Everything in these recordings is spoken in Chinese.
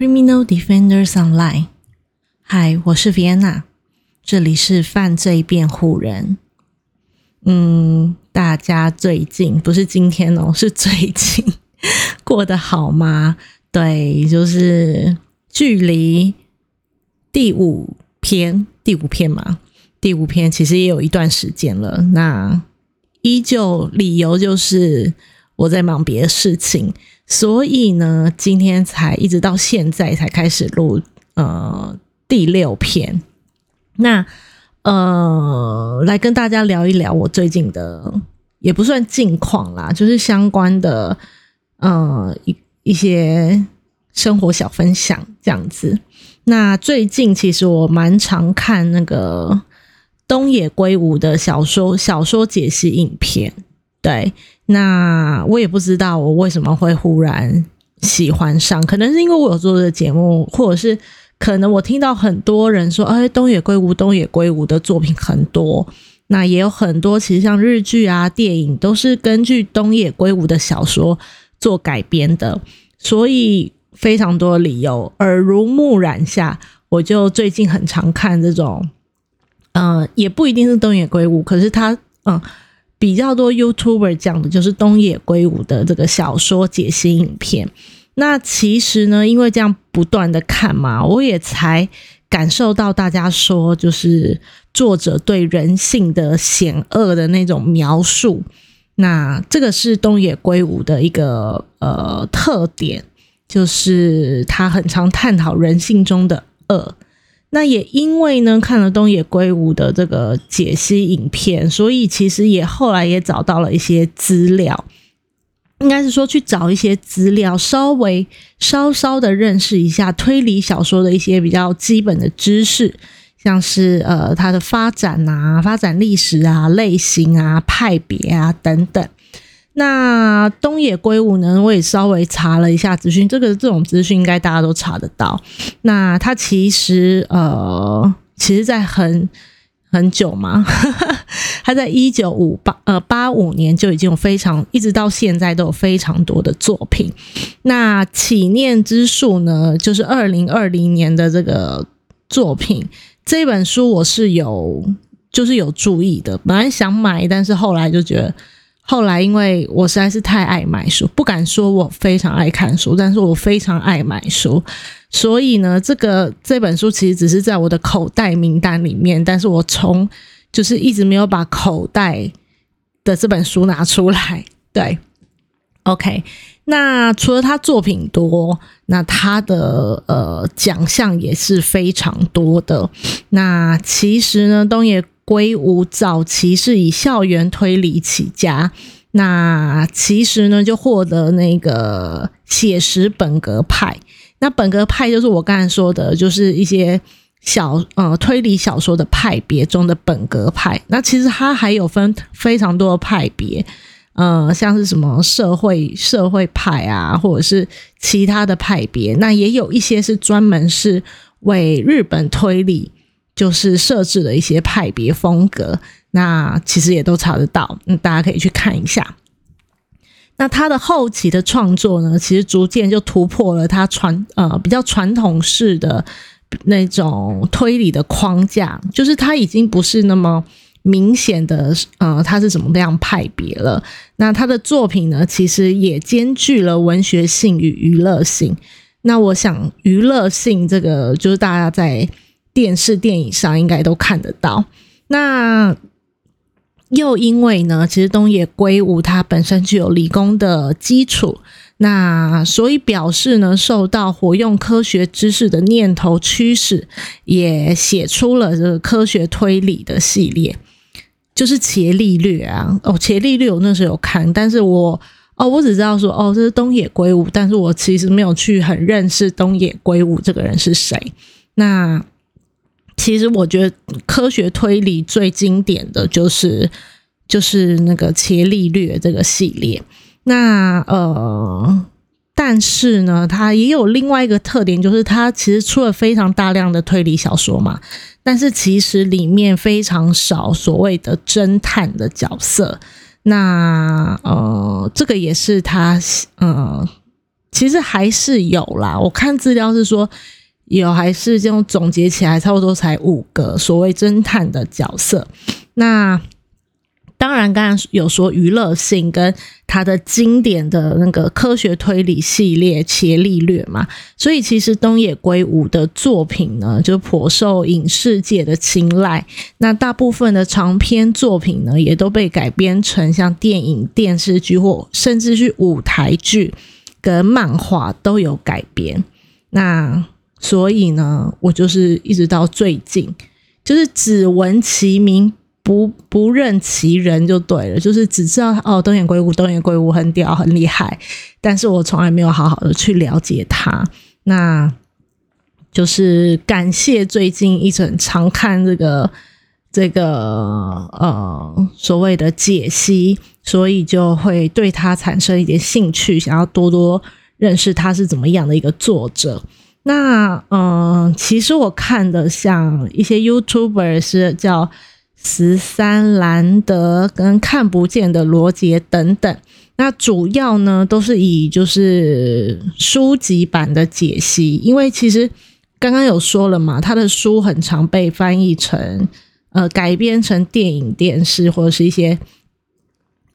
Criminal Defenders Online，嗨，我是 Vienna，这里是犯罪辩护人。嗯，大家最近不是今天哦，是最近过得好吗？对，就是距离第五篇，第五篇嘛，第五篇其实也有一段时间了。那依旧理由就是我在忙别的事情。所以呢，今天才一直到现在才开始录呃第六篇，那呃来跟大家聊一聊我最近的也不算近况啦，就是相关的呃一一些生活小分享这样子。那最近其实我蛮常看那个东野圭吾的小说小说解析影片，对。那我也不知道我为什么会忽然喜欢上，可能是因为我有做的节目，或者是可能我听到很多人说，哎，东野圭吾，东野圭吾的作品很多，那也有很多其实像日剧啊、电影都是根据东野圭吾的小说做改编的，所以非常多理由耳濡目染下，我就最近很常看这种，嗯，也不一定是东野圭吾，可是他，嗯。比较多 YouTuber 讲的就是东野圭吾的这个小说解析影片。那其实呢，因为这样不断的看嘛，我也才感受到大家说，就是作者对人性的险恶的那种描述。那这个是东野圭吾的一个呃特点，就是他很常探讨人性中的恶。那也因为呢，看了东野圭吾的这个解析影片，所以其实也后来也找到了一些资料，应该是说去找一些资料，稍微稍稍的认识一下推理小说的一些比较基本的知识，像是呃它的发展啊、发展历史啊、类型啊、派别啊等等。那东野圭吾呢？我也稍微查了一下资讯，这个这种资讯应该大家都查得到。那他其实呃，其实在很很久嘛，他在一九五八呃八五年就已经有非常，一直到现在都有非常多的作品。那起念之术呢，就是二零二零年的这个作品，这本书我是有就是有注意的，本来想买，但是后来就觉得。后来，因为我实在是太爱买书，不敢说我非常爱看书，但是我非常爱买书，所以呢，这个这本书其实只是在我的口袋名单里面，但是我从就是一直没有把口袋的这本书拿出来。对，OK，那除了他作品多，那他的呃奖项也是非常多的。那其实呢，东野。圭吾早期是以校园推理起家，那其实呢就获得那个写实本格派。那本格派就是我刚才说的，就是一些小呃推理小说的派别中的本格派。那其实它还有分非常多的派别，呃，像是什么社会社会派啊，或者是其他的派别。那也有一些是专门是为日本推理。就是设置了一些派别风格，那其实也都查得到，嗯，大家可以去看一下。那他的后期的创作呢，其实逐渐就突破了他传呃比较传统式的那种推理的框架，就是他已经不是那么明显的呃他是什么样派别了。那他的作品呢，其实也兼具了文学性与娱乐性。那我想娱乐性这个就是大家在。电视、电影上应该都看得到。那又因为呢，其实东野圭吾他本身具有理工的基础，那所以表示呢，受到活用科学知识的念头驱使，也写出了这个科学推理的系列，就是《伽利略》啊。哦，《伽利略》我那时候有看，但是我哦，我只知道说哦，这是东野圭吾，但是我其实没有去很认识东野圭吾这个人是谁。那其实我觉得科学推理最经典的就是就是那个《伽利略》这个系列。那呃，但是呢，它也有另外一个特点，就是它其实出了非常大量的推理小说嘛。但是其实里面非常少所谓的侦探的角色。那呃，这个也是他呃。其实还是有啦。我看资料是说有，还是这种总结起来差不多才五个所谓侦探的角色。那当然，刚刚有说娱乐性跟他的经典的那个科学推理系列《伽利略》嘛，所以其实东野圭吾的作品呢，就颇受影视界的青睐。那大部分的长篇作品呢，也都被改编成像电影、电视剧或甚至是舞台剧跟漫画都有改编。那所以呢，我就是一直到最近，就是只闻其名。不不认其人就对了，就是只知道哦，东野圭吾，东野圭吾很屌，很厉害，但是我从来没有好好的去了解他。那就是感谢最近一整常看这个这个呃所谓的解析，所以就会对他产生一点兴趣，想要多多认识他是怎么样的一个作者。那嗯，其实我看的像一些 YouTuber 是叫。十三兰德跟看不见的罗杰等等，那主要呢都是以就是书籍版的解析，因为其实刚刚有说了嘛，他的书很常被翻译成呃改编成电影、电视或者是一些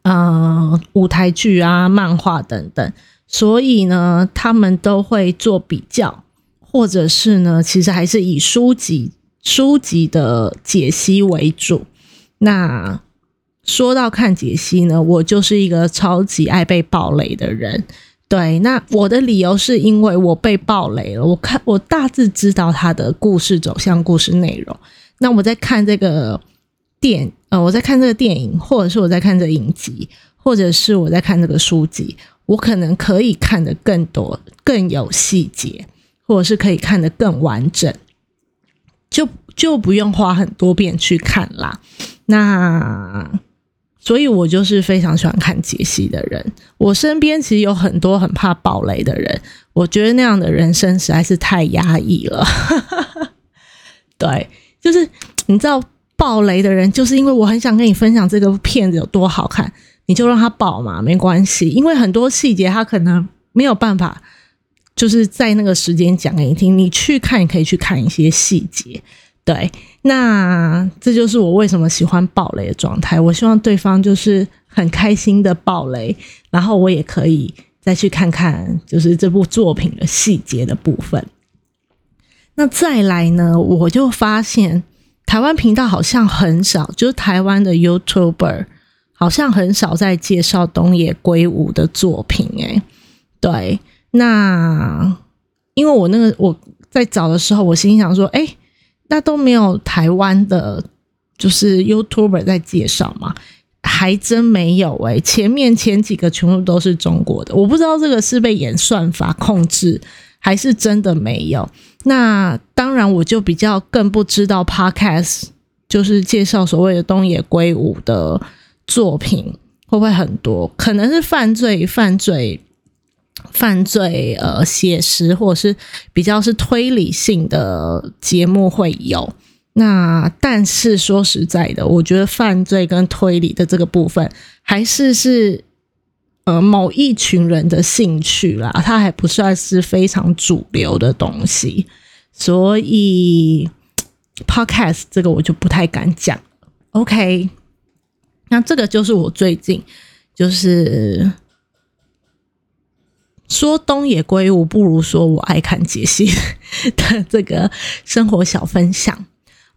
嗯舞台剧啊、漫画等等，所以呢他们都会做比较，或者是呢其实还是以书籍。书籍的解析为主。那说到看解析呢，我就是一个超级爱被暴雷的人。对，那我的理由是因为我被暴雷了。我看我大致知道他的故事走向、故事内容。那我在看这个电呃，我在看这个电影，或者是我在看这影集，或者是我在看这个书籍，我可能可以看得更多、更有细节，或者是可以看得更完整。就就不用花很多遍去看啦。那所以，我就是非常喜欢看解析的人。我身边其实有很多很怕暴雷的人，我觉得那样的人生实在是太压抑了。对，就是你知道，暴雷的人，就是因为我很想跟你分享这个片子有多好看，你就让他爆嘛，没关系。因为很多细节他可能没有办法。就是在那个时间讲给你听，你去看，你可以去看一些细节。对，那这就是我为什么喜欢暴雷的状态。我希望对方就是很开心的暴雷，然后我也可以再去看看，就是这部作品的细节的部分。那再来呢，我就发现台湾频道好像很少，就是台湾的 YouTuber 好像很少在介绍东野圭吾的作品。诶，对。那因为我那个我在找的时候，我心想说，哎，那都没有台湾的，就是 YouTuber 在介绍嘛，还真没有哎。前面前几个全部都是中国的，我不知道这个是被演算法控制，还是真的没有。那当然，我就比较更不知道 Podcast 就是介绍所谓的东野圭吾的作品会不会很多，可能是犯罪犯罪。犯罪呃写实或者是比较是推理性的节目会有，那但是说实在的，我觉得犯罪跟推理的这个部分还是是呃某一群人的兴趣啦，它还不算是非常主流的东西，所以 podcast 这个我就不太敢讲。OK，那这个就是我最近就是。说东野圭吾，不如说我爱看解析的这个生活小分享。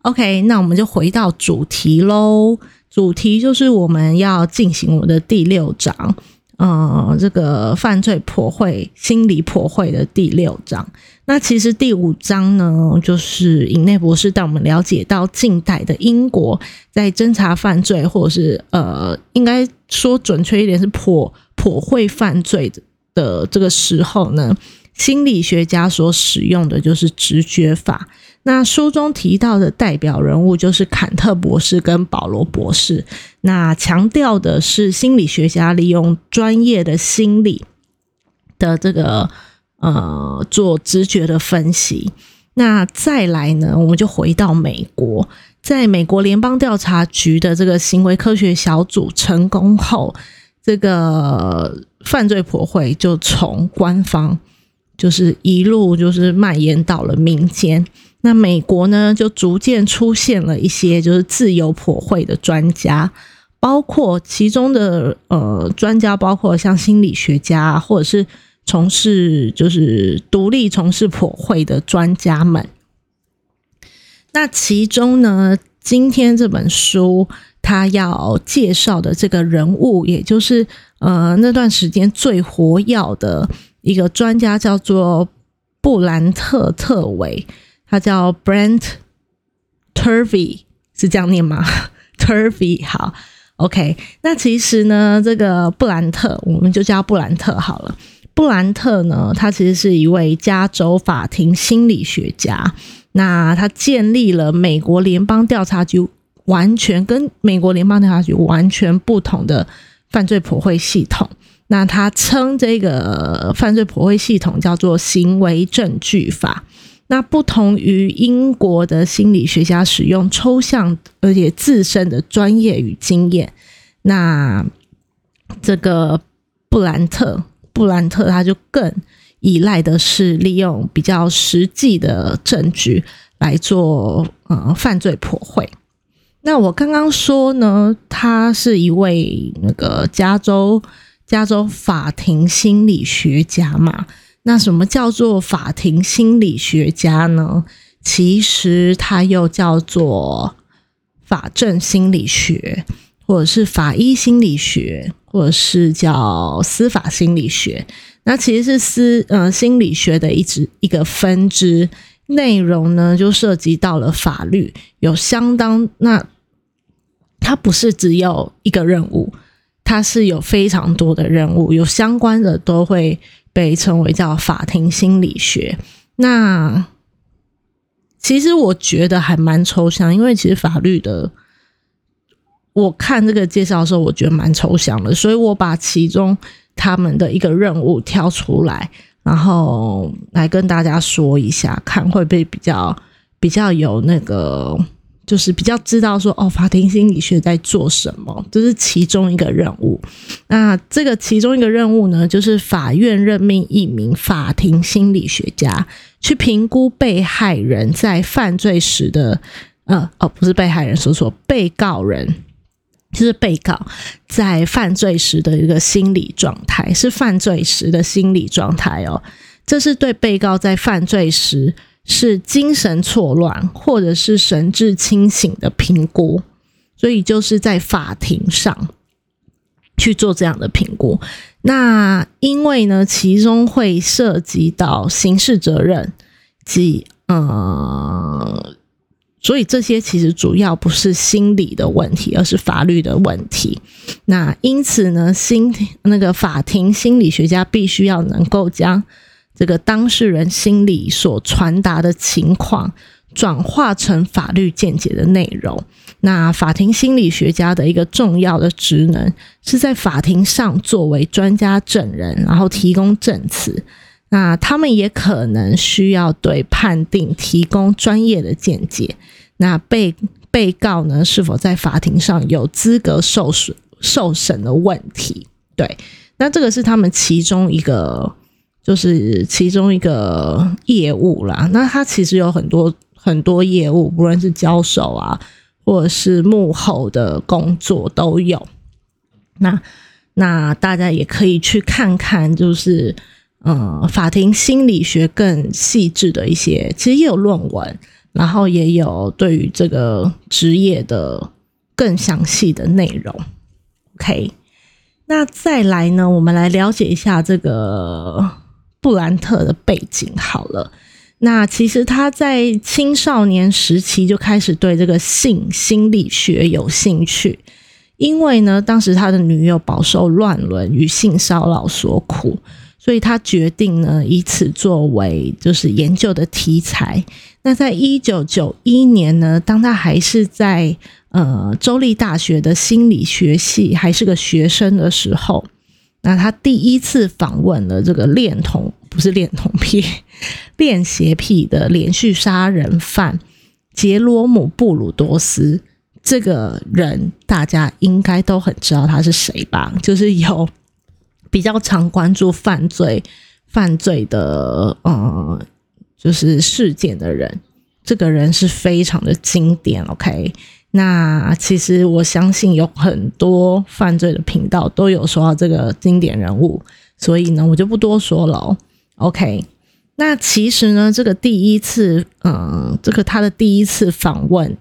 OK，那我们就回到主题喽。主题就是我们要进行我的第六章，呃，这个犯罪破会、心理破会的第六章。那其实第五章呢，就是尹内博士带我们了解到近代的英国在侦查犯罪，或者是呃，应该说准确一点是破破会犯罪的的。这个时候呢，心理学家所使用的就是直觉法。那书中提到的代表人物就是坎特博士跟保罗博士。那强调的是心理学家利用专业的心理的这个呃做直觉的分析。那再来呢，我们就回到美国，在美国联邦调查局的这个行为科学小组成功后，这个。犯罪破会就从官方就是一路就是蔓延到了民间。那美国呢，就逐渐出现了一些就是自由破会的专家，包括其中的呃专家，包括像心理学家，或者是从事就是独立从事破会的专家们。那其中呢，今天这本书他要介绍的这个人物，也就是呃那段时间最活跃的一个专家，叫做布兰特特维。他叫 Brent Turvey，是这样念吗？Turvey，好，OK。那其实呢，这个布兰特，我们就叫布兰特好了。布兰特呢，他其实是一位加州法庭心理学家。那他建立了美国联邦调查局完全跟美国联邦调查局完全不同的犯罪普惠系统。那他称这个犯罪普惠系统叫做行为证据法。那不同于英国的心理学家使用抽象而且自身的专业与经验，那这个布兰特布兰特他就更依赖的是利用比较实际的证据来做呃犯罪破坏。那我刚刚说呢，他是一位那个加州加州法庭心理学家嘛。那什么叫做法庭心理学家呢？其实他又叫做法政心理学，或者是法医心理学，或者是叫司法心理学。那其实是司呃心理学的一支一个分支，内容呢就涉及到了法律，有相当那它不是只有一个任务，它是有非常多的任务，有相关的都会。被称为叫法庭心理学，那其实我觉得还蛮抽象，因为其实法律的，我看这个介绍的时候，我觉得蛮抽象的，所以我把其中他们的一个任务挑出来，然后来跟大家说一下，看会不会比较比较有那个。就是比较知道说哦，法庭心理学在做什么，这是其中一个任务。那这个其中一个任务呢，就是法院任命一名法庭心理学家，去评估被害人在犯罪时的呃哦，不是被害人说错，被告人就是被告在犯罪时的一个心理状态，是犯罪时的心理状态哦。这是对被告在犯罪时。是精神错乱，或者是神志清醒的评估，所以就是在法庭上去做这样的评估。那因为呢，其中会涉及到刑事责任及呃，所以这些其实主要不是心理的问题，而是法律的问题。那因此呢，心那个法庭心理学家必须要能够将。这个当事人心理所传达的情况，转化成法律见解的内容。那法庭心理学家的一个重要的职能，是在法庭上作为专家证人，然后提供证词。那他们也可能需要对判定提供专业的见解。那被被告呢，是否在法庭上有资格受审受审的问题？对，那这个是他们其中一个。就是其中一个业务啦，那他其实有很多很多业务，不论是交手啊，或者是幕后的工作都有。那那大家也可以去看看，就是呃，法庭心理学更细致的一些，其实也有论文，然后也有对于这个职业的更详细的内容。OK，那再来呢，我们来了解一下这个。布兰特的背景好了，那其实他在青少年时期就开始对这个性心理学有兴趣，因为呢，当时他的女友饱受乱伦与性骚扰所苦，所以他决定呢以此作为就是研究的题材。那在一九九一年呢，当他还是在呃州立大学的心理学系还是个学生的时候。那他第一次访问了这个恋童，不是恋童癖，恋邪癖的连续杀人犯杰罗姆布鲁多斯这个人，大家应该都很知道他是谁吧？就是有比较常关注犯罪犯罪的呃，就是事件的人，这个人是非常的经典。OK，那其实我相信有很多犯罪的频道都有说到这个经典人物，所以呢，我就不多说了。OK，那其实呢，这个第一次，嗯，这个他的第一次访问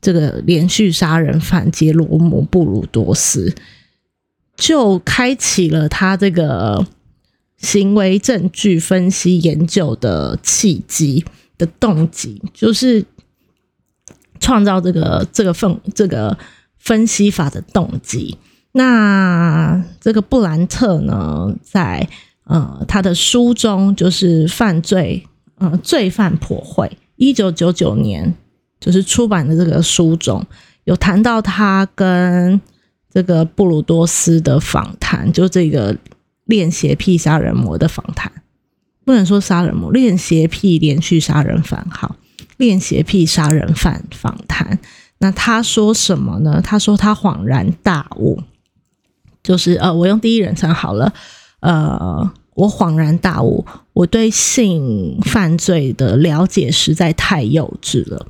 这个连续杀人犯杰罗姆布鲁多斯。就开启了他这个行为证据分析研究的契机的动机，就是创造这个这个分这个分析法的动机。那这个布兰特呢，在呃他的书中，就是犯罪呃罪犯破会一九九九年就是出版的这个书中有谈到他跟。这个布鲁多斯的访谈，就这个练邪癖杀人魔的访谈，不能说杀人魔，练邪癖连续杀人犯，好，练邪癖杀人犯访谈。那他说什么呢？他说他恍然大悟，就是呃，我用第一人称好了，呃，我恍然大悟，我对性犯罪的了解实在太幼稚了。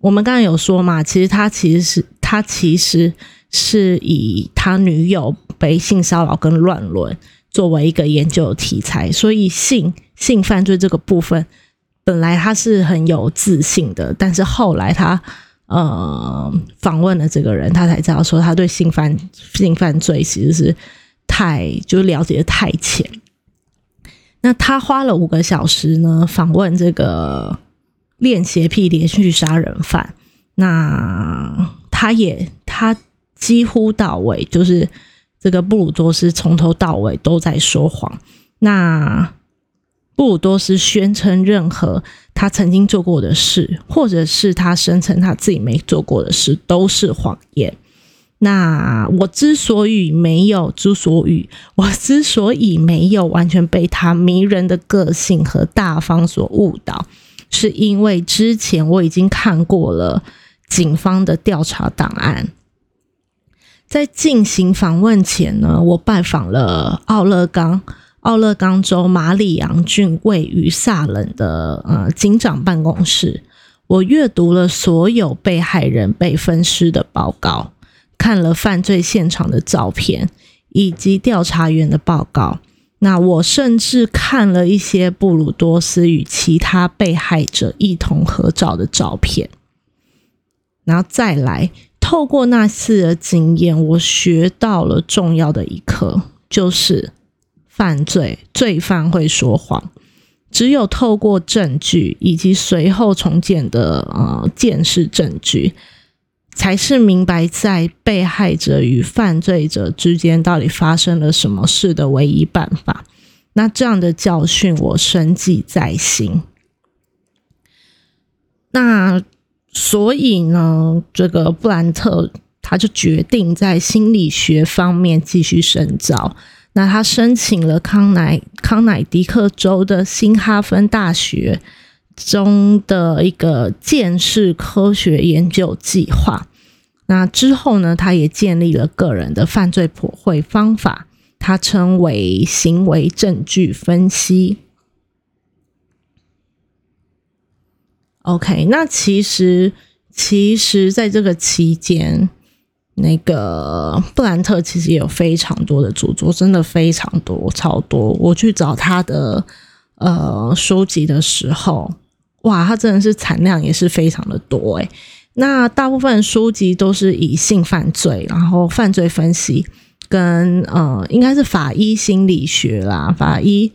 我们刚才有说嘛，其实他其实是他其实。是以他女友被性骚扰跟乱伦作为一个研究题材，所以性性犯罪这个部分本来他是很有自信的，但是后来他呃访问了这个人，他才知道说他对性犯性犯罪其实是太就了解的太浅。那他花了五个小时呢访问这个练邪癖连续杀人犯，那他也他。几乎到位，就是这个布鲁多斯从头到尾都在说谎。那布鲁多斯宣称任何他曾经做过的事，或者是他声称他自己没做过的事，都是谎言。那我之所以没有，之所以我之所以没有完全被他迷人的个性和大方所误导，是因为之前我已经看过了警方的调查档案。在进行访问前呢，我拜访了奥勒冈奥勒冈州马里昂郡位于萨冷的呃警长办公室。我阅读了所有被害人被分尸的报告，看了犯罪现场的照片以及调查员的报告。那我甚至看了一些布鲁多斯与其他被害者一同合照的照片，然后再来。透过那次的经验，我学到了重要的一课，就是犯罪罪犯会说谎。只有透过证据以及随后重建的呃见视证据，才是明白在被害者与犯罪者之间到底发生了什么事的唯一办法。那这样的教训我深记在心。那。所以呢，这个布兰特他就决定在心理学方面继续深造。那他申请了康乃康乃狄克州的新哈芬大学中的一个见识科学研究计划。那之后呢，他也建立了个人的犯罪破会方法，他称为行为证据分析。OK，那其实其实，在这个期间，那个布兰特其实也有非常多的著作，真的非常多，超多。我去找他的呃书籍的时候，哇，他真的是产量也是非常的多诶。那大部分书籍都是以性犯罪，然后犯罪分析跟呃，应该是法医心理学啦，法医。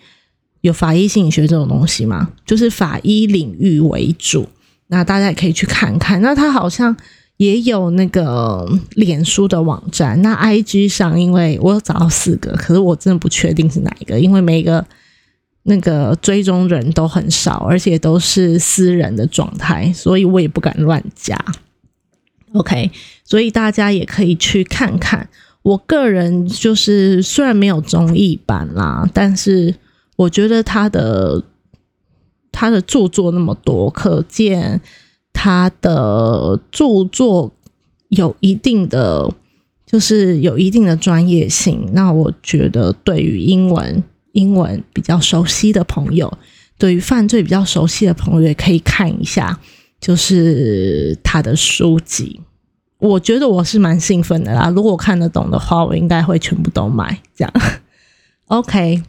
有法医心理学这种东西吗？就是法医领域为主，那大家也可以去看看。那他好像也有那个脸书的网站，那 IG 上，因为我有找到四个，可是我真的不确定是哪一个，因为每一个那个追踪人都很少，而且都是私人的状态，所以我也不敢乱加。OK，所以大家也可以去看看。我个人就是虽然没有综艺版啦，但是。我觉得他的他的著作那么多，可见他的著作有一定的，就是有一定的专业性。那我觉得对于英文英文比较熟悉的朋友，对于犯罪比较熟悉的朋友，也可以看一下，就是他的书籍。我觉得我是蛮兴奋的啦。如果看得懂的话，我应该会全部都买。这样，OK。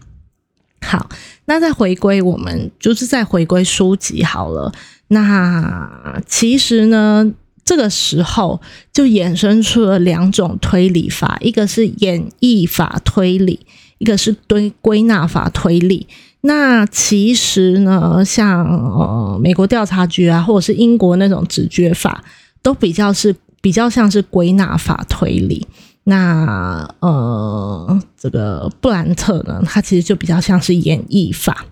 好，那再回归我们，就是再回归书籍好了。那其实呢，这个时候就衍生出了两种推理法，一个是演绎法推理，一个是堆归纳法推理。那其实呢，像呃美国调查局啊，或者是英国那种直觉法，都比较是比较像是归纳法推理。那呃，这个布兰特呢，他其实就比较像是演绎法。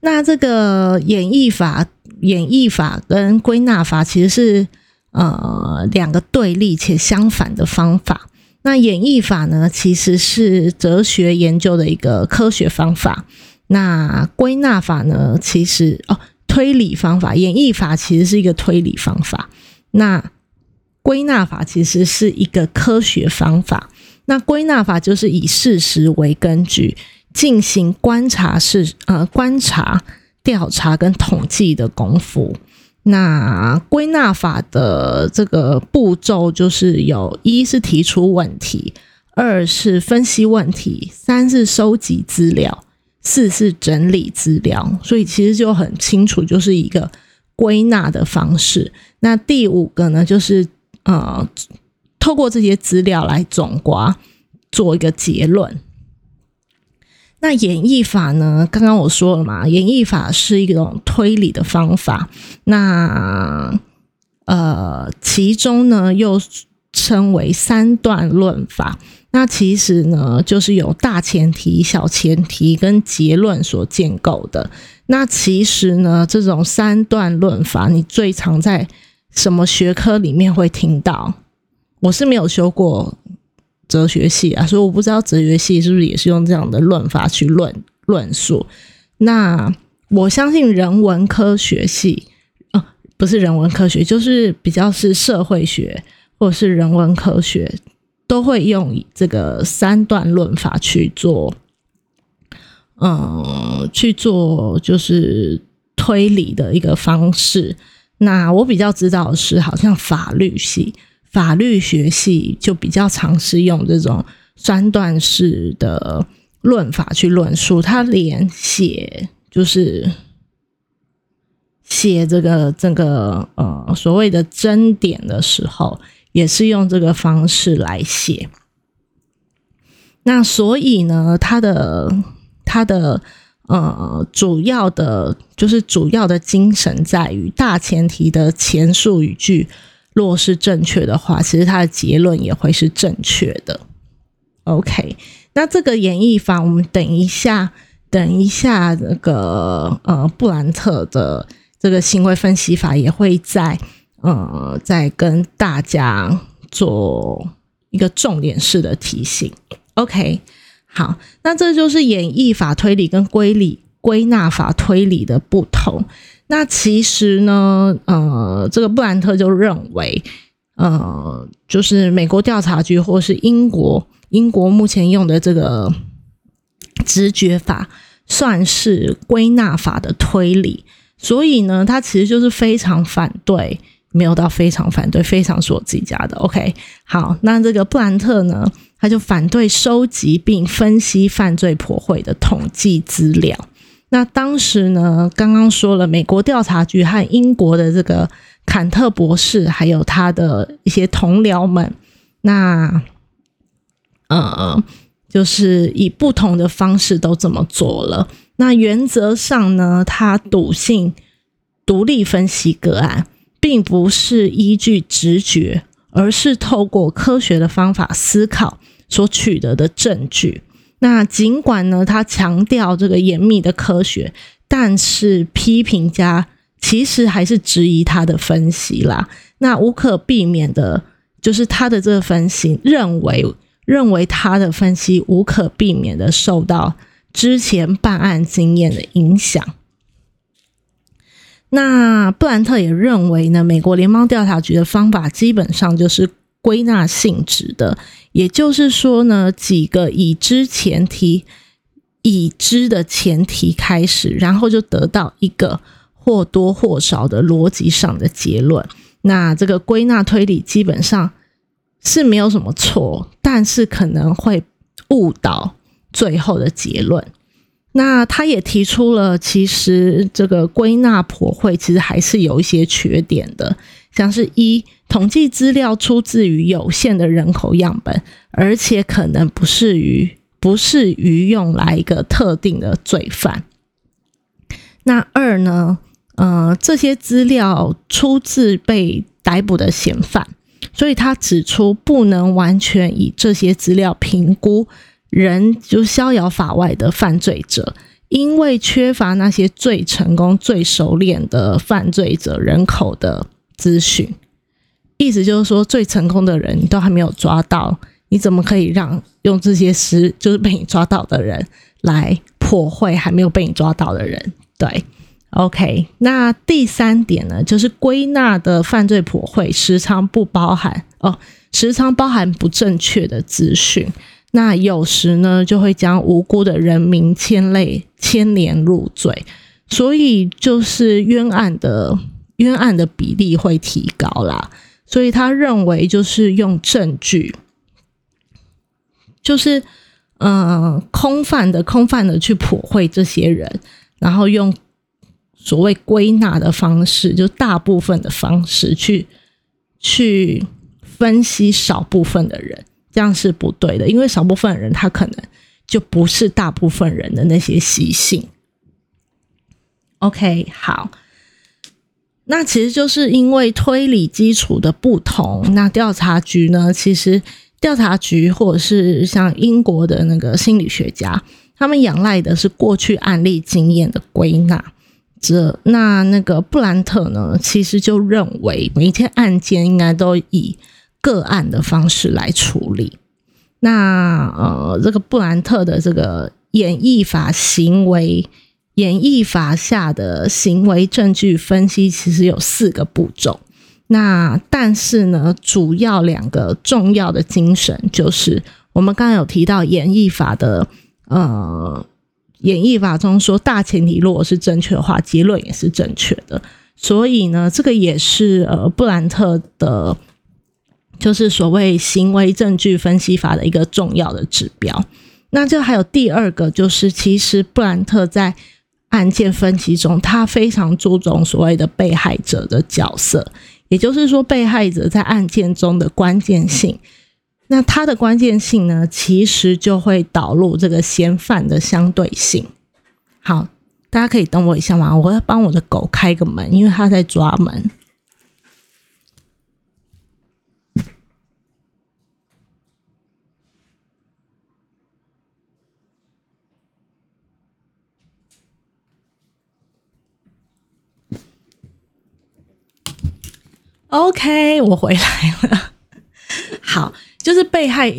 那这个演绎法、演绎法跟归纳法其实是呃两个对立且相反的方法。那演绎法呢，其实是哲学研究的一个科学方法。那归纳法呢，其实哦，推理方法。演绎法其实是一个推理方法。那归纳法其实是一个科学方法。那归纳法就是以事实为根据进行观察式呃观察、调查跟统计的功夫。那归纳法的这个步骤就是有一是提出问题，二是分析问题，三是收集资料，四是整理资料。所以其实就很清楚，就是一个归纳的方式。那第五个呢，就是。呃，透过这些资料来总刮，做一个结论。那演绎法呢？刚刚我说了嘛，演绎法是一种推理的方法。那呃，其中呢又称为三段论法。那其实呢，就是有大前提、小前提跟结论所建构的。那其实呢，这种三段论法，你最常在。什么学科里面会听到？我是没有修过哲学系啊，所以我不知道哲学系是不是也是用这样的论法去论论述。那我相信人文科学系，哦，不是人文科学，就是比较是社会学或者是人文科学，都会用这个三段论法去做，嗯，去做就是推理的一个方式。那我比较知道的是，好像法律系、法律学系就比较尝试用这种三段式的论法去论述。他连写就是写这个这个呃所谓的真点的时候，也是用这个方式来写。那所以呢，他的他的。呃，主要的，就是主要的精神在于大前提的前述语句，若是正确的话，其实它的结论也会是正确的。OK，那这个演绎法，我们等一下，等一下，那个呃，布兰特的这个行为分析法也会在呃，在跟大家做一个重点式的提醒。OK。好，那这就是演绎法推理跟归理归纳法推理的不同。那其实呢，呃，这个布兰特就认为，呃，就是美国调查局或是英国英国目前用的这个直觉法，算是归纳法的推理。所以呢，他其实就是非常反对，没有到非常反对，非常是我自己家的。OK，好，那这个布兰特呢？他就反对收集并分析犯罪破获的统计资料。那当时呢，刚刚说了，美国调查局和英国的这个坎特博士，还有他的一些同僚们，那呃，就是以不同的方式都这么做了。那原则上呢，他笃信独立分析个案，并不是依据直觉。而是透过科学的方法思考所取得的证据。那尽管呢，他强调这个严密的科学，但是批评家其实还是质疑他的分析啦。那无可避免的就是他的这个分析，认为认为他的分析无可避免的受到之前办案经验的影响。那布兰特也认为呢，美国联邦调查局的方法基本上就是归纳性质的，也就是说呢，几个已知前提、已知的前提开始，然后就得到一个或多或少的逻辑上的结论。那这个归纳推理基本上是没有什么错，但是可能会误导最后的结论。那他也提出了，其实这个归纳破会其实还是有一些缺点的，像是一统计资料出自于有限的人口样本，而且可能不适于不适于用来一个特定的罪犯。那二呢，呃，这些资料出自被逮捕的嫌犯，所以他指出不能完全以这些资料评估。人就逍遥法外的犯罪者，因为缺乏那些最成功、最熟练的犯罪者人口的资讯，意思就是说，最成功的人你都还没有抓到，你怎么可以让用这些失就是被你抓到的人来破坏还没有被你抓到的人？对，OK。那第三点呢，就是归纳的犯罪破坏时常不包含哦，时常包含不正确的资讯。那有时呢，就会将无辜的人民牵累、牵连入罪，所以就是冤案的冤案的比例会提高啦。所以他认为，就是用证据，就是嗯，空泛的、空泛的去普惠这些人，然后用所谓归纳的方式，就大部分的方式去去分析少部分的人。这样是不对的，因为少部分人他可能就不是大部分人的那些习性。OK，好，那其实就是因为推理基础的不同，那调查局呢，其实调查局或者是像英国的那个心理学家，他们仰赖的是过去案例经验的归纳。这那那个布兰特呢，其实就认为每一件案件应该都以。个案的方式来处理。那呃，这个布兰特的这个演绎法行为演绎法下的行为证据分析，其实有四个步骤。那但是呢，主要两个重要的精神就是我们刚刚有提到演绎法的呃，演绎法中说大前提如果是正确的话，结论也是正确的。所以呢，这个也是呃布兰特的。就是所谓行为证据分析法的一个重要的指标。那这还有第二个，就是其实布兰特在案件分析中，他非常注重所谓的被害者的角色，也就是说，被害者在案件中的关键性。那他的关键性呢，其实就会导入这个嫌犯的相对性。好，大家可以等我一下吗？我要帮我的狗开个门，因为它在抓门。OK，我回来了。好，就是被害，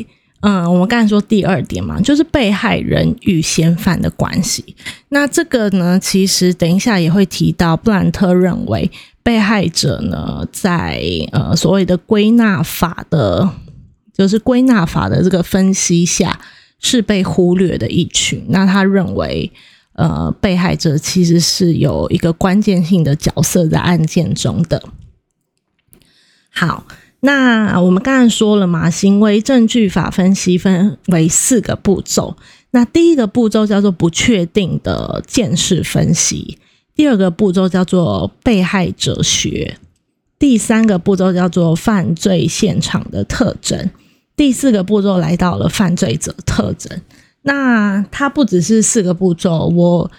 嗯，我们刚才说第二点嘛，就是被害人与嫌犯的关系。那这个呢，其实等一下也会提到，布兰特认为被害者呢，在呃所谓的归纳法的，就是归纳法的这个分析下是被忽略的一群。那他认为，呃，被害者其实是有一个关键性的角色在案件中的。好，那我们刚才说了嘛，行为证据法分析分为四个步骤。那第一个步骤叫做不确定的见识分析，第二个步骤叫做被害者学，第三个步骤叫做犯罪现场的特征，第四个步骤来到了犯罪者特征。那它不只是四个步骤，我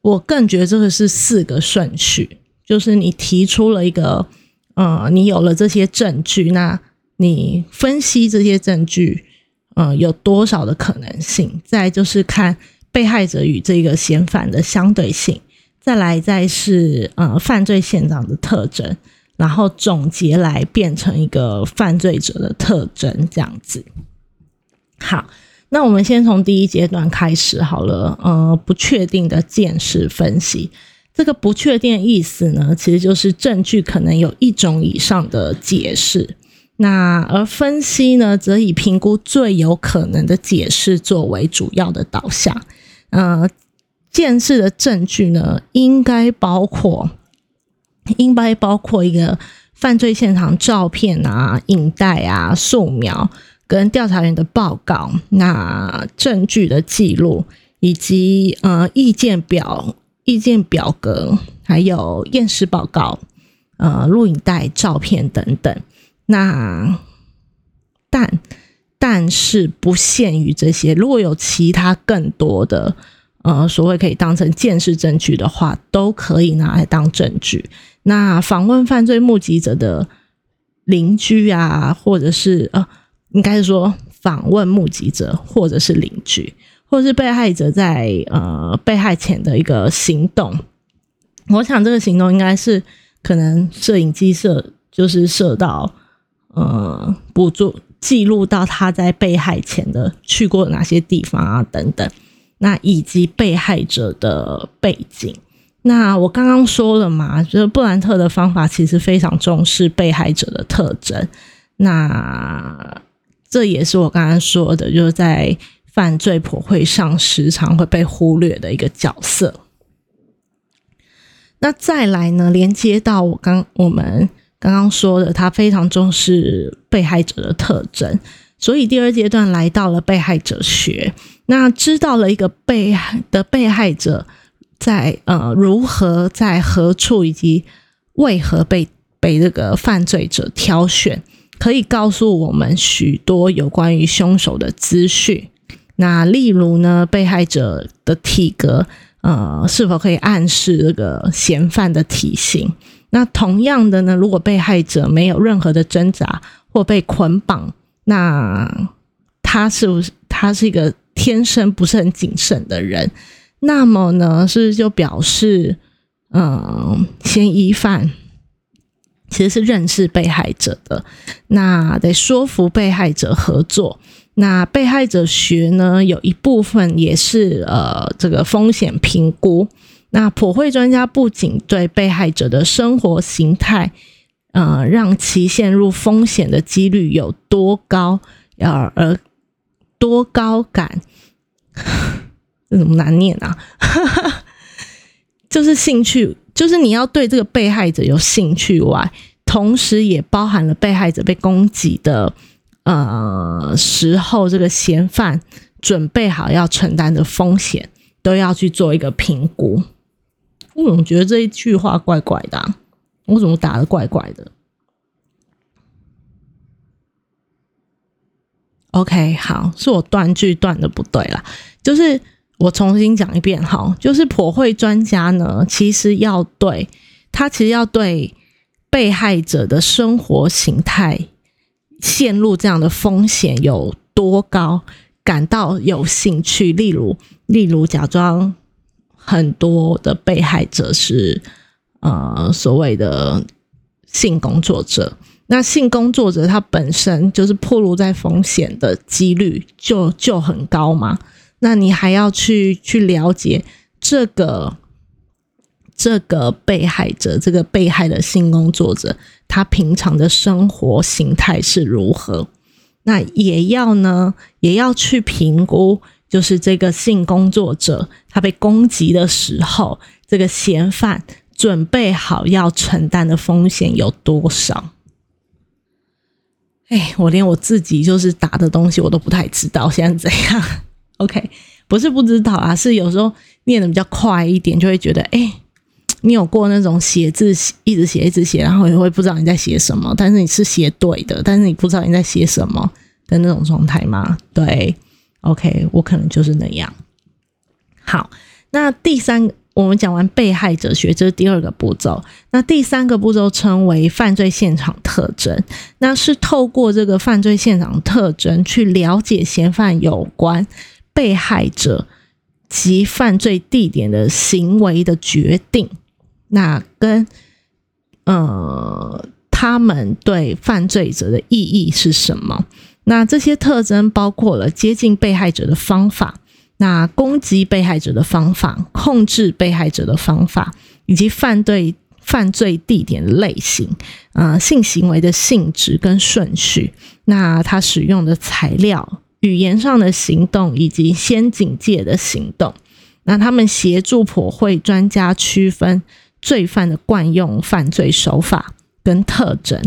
我更觉得这个是四个顺序，就是你提出了一个。呃，你有了这些证据，那你分析这些证据，呃，有多少的可能性？再就是看被害者与这个嫌犯的相对性，再来再是呃犯罪现场的特征，然后总结来变成一个犯罪者的特征，这样子。好，那我们先从第一阶段开始好了，呃，不确定的见识分析。这个不确定意思呢，其实就是证据可能有一种以上的解释。那而分析呢，则以评估最有可能的解释作为主要的导向。呃，见识的证据呢，应该包括，应该包括一个犯罪现场照片啊、影带啊、素描跟调查员的报告，那证据的记录以及呃意见表、意见表格，还有验尸报告、呃录影带、照片等等。那但但是不限于这些，如果有其他更多的呃所谓可以当成见识证据的话，都可以拿来当证据。那访问犯罪目击者的邻居啊，或者是呃，应该是说访问目击者或者是邻居，或是被害者在呃被害前的一个行动，我想这个行动应该是可能摄影机摄就是摄到。呃，捕捉记录到他在被害前的去过哪些地方啊，等等，那以及被害者的背景。那我刚刚说了嘛，就是布兰特的方法其实非常重视被害者的特征。那这也是我刚刚说的，就是在犯罪破会上时常会被忽略的一个角色。那再来呢，连接到我刚我们。刚刚说的，他非常重视被害者的特征，所以第二阶段来到了被害者学。那知道了一个被害的被害者在呃如何在何处以及为何被被这个犯罪者挑选，可以告诉我们许多有关于凶手的资讯。那例如呢，被害者的体格呃是否可以暗示这个嫌犯的体型？那同样的呢，如果被害者没有任何的挣扎或被捆绑，那他是不是他是一个天生不是很谨慎的人？那么呢，是不是就表示，嗯，嫌疑犯其实是认识被害者的？那得说服被害者合作。那被害者学呢，有一部分也是呃，这个风险评估。那普惠专家不仅对被害者的生活形态，呃，让其陷入风险的几率有多高，而而多高感，这怎么难念啊？就是兴趣，就是你要对这个被害者有兴趣外，同时也包含了被害者被攻击的呃时候，这个嫌犯准备好要承担的风险，都要去做一个评估。我总觉得这一句话怪怪的，我怎么打的怪怪的？OK，好，是我断句断的不对啦。就是我重新讲一遍哈，就是普惠专家呢，其实要对他其实要对被害者的生活形态陷入这样的风险有多高感到有兴趣，例如例如假装。很多的被害者是呃所谓的性工作者，那性工作者他本身就是暴露在风险的几率就就很高嘛，那你还要去去了解这个这个被害者，这个被害的性工作者他平常的生活形态是如何，那也要呢也要去评估。就是这个性工作者，他被攻击的时候，这个嫌犯准备好要承担的风险有多少？哎，我连我自己就是打的东西我都不太知道，现在怎样？OK，不是不知道啊，是有时候念的比较快一点，就会觉得，哎，你有过那种写字一直写一直写，然后也会不知道你在写什么，但是你是写对的，但是你不知道你在写什么的那种状态吗？对。OK，我可能就是那样。好，那第三，我们讲完被害者学，这是第二个步骤。那第三个步骤称为犯罪现场特征，那是透过这个犯罪现场特征去了解嫌犯有关被害者及犯罪地点的行为的决定，那跟呃他们对犯罪者的意义是什么？那这些特征包括了接近被害者的方法，那攻击被害者的方法，控制被害者的方法，以及犯罪犯罪地点的类型，呃，性行为的性质跟顺序，那他使用的材料、语言上的行动以及先警戒的行动，那他们协助破会专家区分罪犯的惯用犯罪手法跟特征，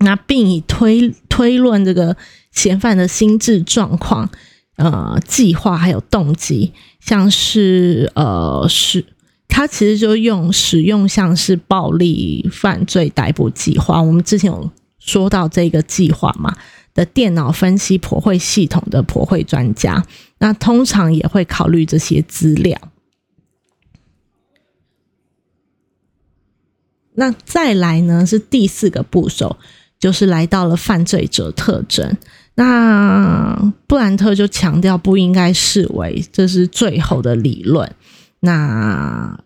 那并以推推论这个嫌犯的心智状况。呃，计划还有动机，像是呃，是他其实就用使用像是暴力犯罪逮捕计划。我们之前有说到这个计划嘛的电脑分析破会系统的破会专家，那通常也会考虑这些资料。那再来呢，是第四个步骤，就是来到了犯罪者特征。那布兰特就强调，不应该视为这是最后的理论，那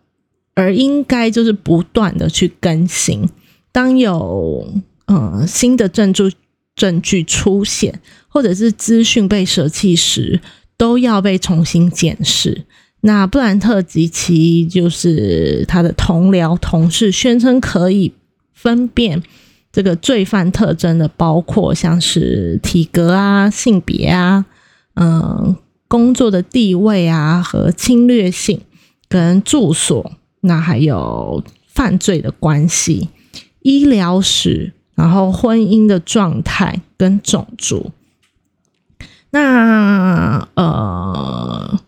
而应该就是不断的去更新。当有呃新的证据证据出现，或者是资讯被舍弃时，都要被重新检视。那布兰特及其就是他的同僚同事宣称可以分辨。这个罪犯特征的包括像是体格啊、性别啊、嗯、工作的地位啊和侵略性跟住所，那还有犯罪的关系、医疗史，然后婚姻的状态跟种族。那呃，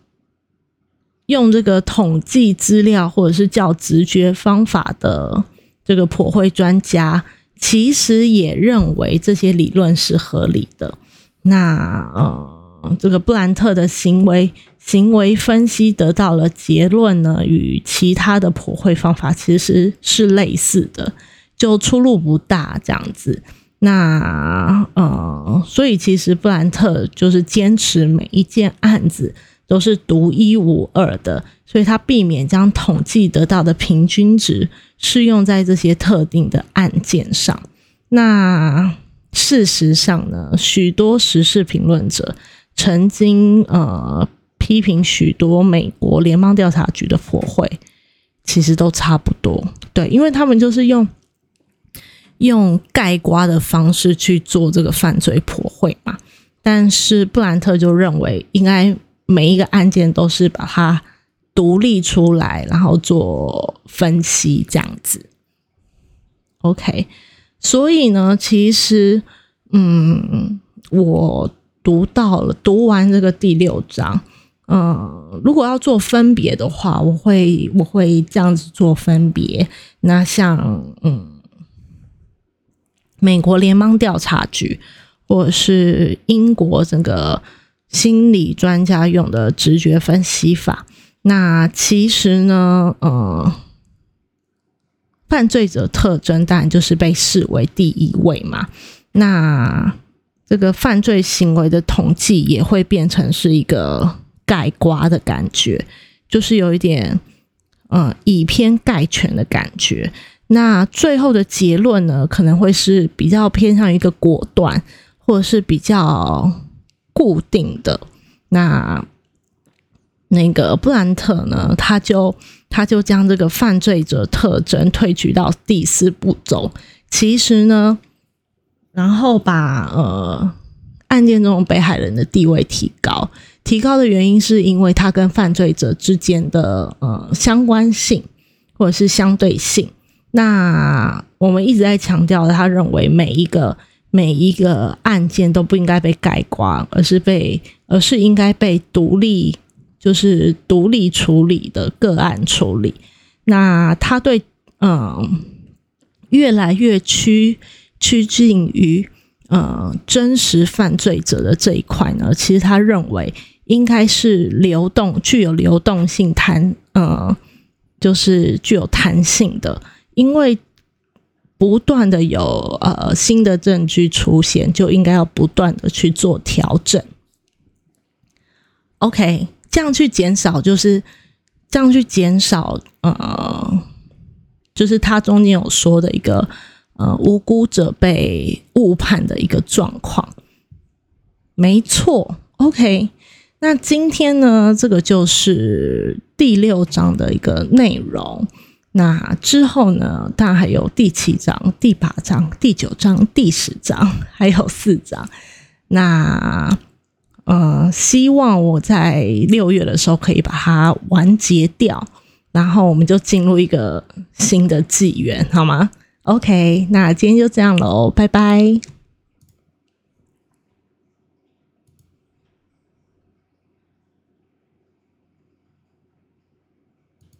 用这个统计资料或者是叫直觉方法的这个破会专家。其实也认为这些理论是合理的。那呃，这个布兰特的行为行为分析得到了结论呢，与其他的普惠方法其实是类似的，就出入不大这样子。那呃，所以其实布兰特就是坚持每一件案子都是独一无二的，所以他避免将统计得到的平均值。适用在这些特定的案件上。那事实上呢，许多时事评论者曾经呃批评许多美国联邦调查局的破会，其实都差不多。对，因为他们就是用用盖瓜的方式去做这个犯罪破会嘛。但是布兰特就认为，应该每一个案件都是把它。独立出来，然后做分析这样子。OK，所以呢，其实，嗯，我读到了，读完这个第六章，嗯，如果要做分别的话，我会我会这样子做分别。那像，嗯，美国联邦调查局，或者是英国整个心理专家用的直觉分析法。那其实呢，呃，犯罪者特征当然就是被视为第一位嘛。那这个犯罪行为的统计也会变成是一个盖瓜的感觉，就是有一点，嗯，以偏概全的感觉。那最后的结论呢，可能会是比较偏向一个果断，或者是比较固定的。那。那个布兰特呢，他就他就将这个犯罪者特征推举到第四步骤。其实呢，然后把呃案件中被害人的地位提高，提高的原因是因为他跟犯罪者之间的呃相关性或者是相对性。那我们一直在强调，他认为每一个每一个案件都不应该被盖刮，而是被而是应该被独立。就是独立处理的个案处理，那他对嗯越来越趋趋近于呃真实犯罪者的这一块呢，其实他认为应该是流动具有流动性弹呃就是具有弹性的，因为不断的有呃新的证据出现，就应该要不断的去做调整。OK。这样去减少，就是这样去减少，呃，就是他中间有说的一个呃无辜者被误判的一个状况。没错，OK。那今天呢，这个就是第六章的一个内容。那之后呢，当然还有第七章、第八章、第九章、第十章，还有四章。那呃，希望我在六月的时候可以把它完结掉，然后我们就进入一个新的纪元，好吗？OK，那今天就这样喽，拜拜。